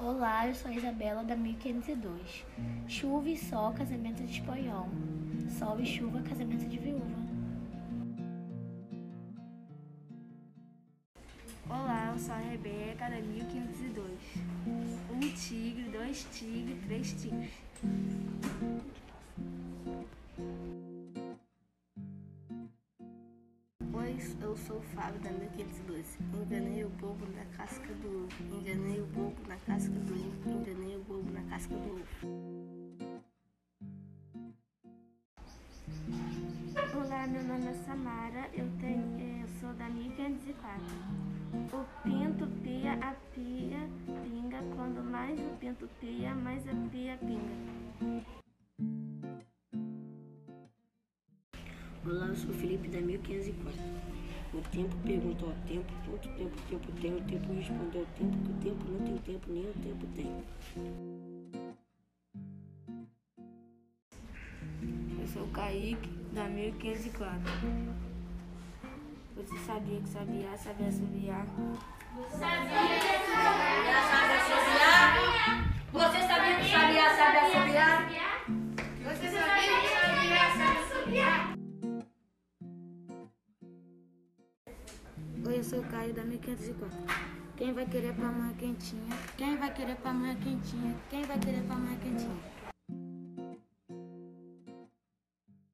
Olá, eu sou a Isabela da 1502. Chuva e sol, casamento de espanhol. Sol e chuva, casamento de viúva. Olá, eu sou a Rebeca da 1502. Um tigre, dois tigres, três tigres. Oi, eu sou o Fábio da 1502. Casca do ovo. Enganei o bobo na casca do ovo. Enganei o bobo na casca do ovo. Olá, meu nome é Samara, eu, tenho, eh, eu sou da 1504. O pinto pia, a pia pinga, quando mais o pinto pia, mais a pia pinga. Olá, eu sou o Felipe da 1504. O tempo perguntou ao tempo, quanto tempo o tempo tem, o tempo respondeu ao tempo, que o tempo não tem tempo, nem o tempo tem. Eu sou o Kaique da 1504. Você sabia que sabia, sabia assobiar? Oi, eu sou o Caio da 1504. Quem vai querer pamonha quentinha? Quem vai querer pamonha quentinha? Quem vai querer pamonha quentinha?